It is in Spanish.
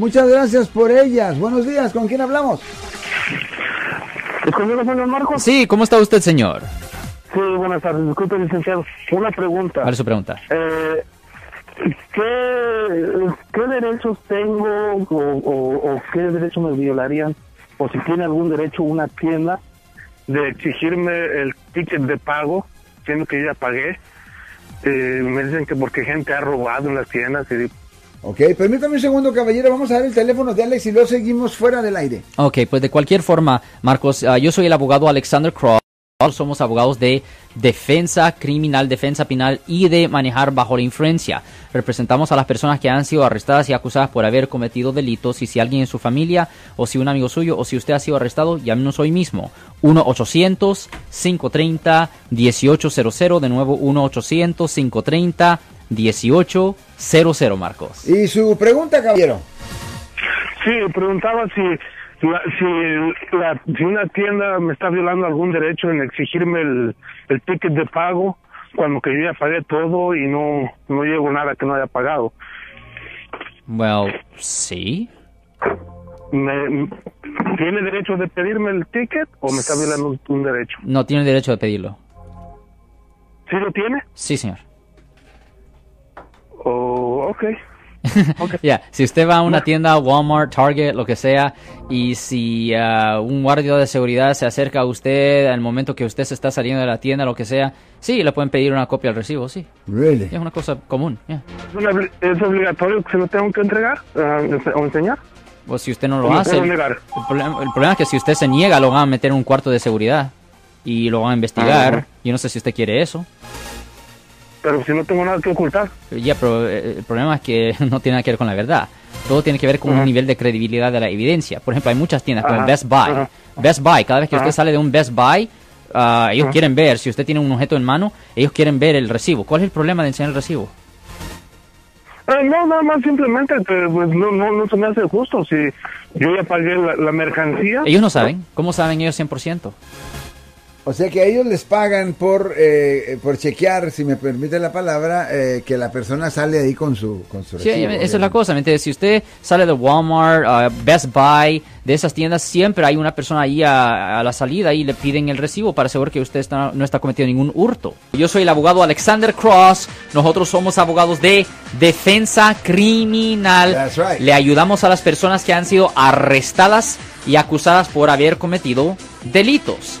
Muchas gracias por ellas. Buenos días, ¿con quién hablamos? ¿Conmigo, señor Marcos? Sí, ¿cómo está usted, señor? Sí, buenas tardes. Disculpe, licenciado. Una pregunta. ¿Cuál es su pregunta? Eh, ¿qué, ¿Qué derechos tengo o, o, o qué derechos me violarían? O si tiene algún derecho una tienda de exigirme el ticket de pago, siendo que yo ya pagué. Eh, me dicen que porque gente ha robado en las tiendas y Ok, permítame un segundo, caballero. Vamos a dar el teléfono de Alex y lo seguimos fuera del aire. Ok, pues de cualquier forma, Marcos, ah, yo soy el abogado Alexander Cross. Somos abogados de defensa criminal, defensa penal y de manejar bajo la influencia. Representamos a las personas que han sido arrestadas y acusadas por haber cometido delitos y si alguien en su familia o si un amigo suyo o si usted ha sido arrestado, llámenos hoy mismo. 1-800-530-1800. De nuevo, 1-800-530-1800, Marcos. Y su pregunta, caballero. Sí, preguntaba si, la- si, la- si una tienda me está violando algún derecho en exigirme el, el ticket de pago cuando que yo ya pagué todo y no, no llevo nada que no haya pagado. Well, sí. Me- ¿Tiene derecho de pedirme el ticket o me está violando un, un derecho? No tiene derecho de pedirlo. ¿Sí lo tiene? Sí, señor. Oh, ok. Ya, si usted va a una tienda, Walmart, Target, lo que sea, y si ah, un guardia de seguridad se acerca a usted al momento que usted se está saliendo de la tienda, lo que sea, sí, le pueden pedir una copia del recibo, sí. Really? Es una cosa común, ya. ¿Es, una obli- es obligatorio que se lo tengo que entregar ah, o enseñar? O si usted no ¿O lo hace, el, negar? el problema, el problema es que si usted se niega, lo van a meter en un cuarto de seguridad y lo van a investigar. Ajá. Yo no sé si usted quiere eso. Pero si no tengo nada que ocultar. Ya, pero eh, el problema es que no tiene nada que ver con la verdad. Todo tiene que ver con un Ajá. nivel de credibilidad de la evidencia. Por ejemplo, hay muchas tiendas como Best Buy. ajá. Best Buy, cada vez que usted sale de un Best Buy, ah, ellos Ajá. quieren ver, si usted tiene un objeto en mano, ellos quieren ver el recibo. ¿Cuál es el problema de enseñar el recibo? Ah, no, nada más simplemente que pues, no, no, no se me hace justo si yo ya pagué la, la mercancía. Ellos no saben. ¿Cómo saben ellos 100%? O sea que a ellos les pagan por eh, por chequear, si me permite la palabra, eh, que la persona sale ahí con su con su Sí, recibo, esa es la cosa. ¿me entiende? Si usted sale de Walmart, ah, Best Buy, de esas tiendas, siempre hay una persona ahí a, a la salida y le piden el recibo para asegurar que usted está- no está cometiendo ningún hurto. Yo soy el abogado Alexander Cross. Nosotros somos abogados de defensa criminal. That's right. Le ayudamos a las personas que han sido arrestadas y acusadas por haber cometido delitos.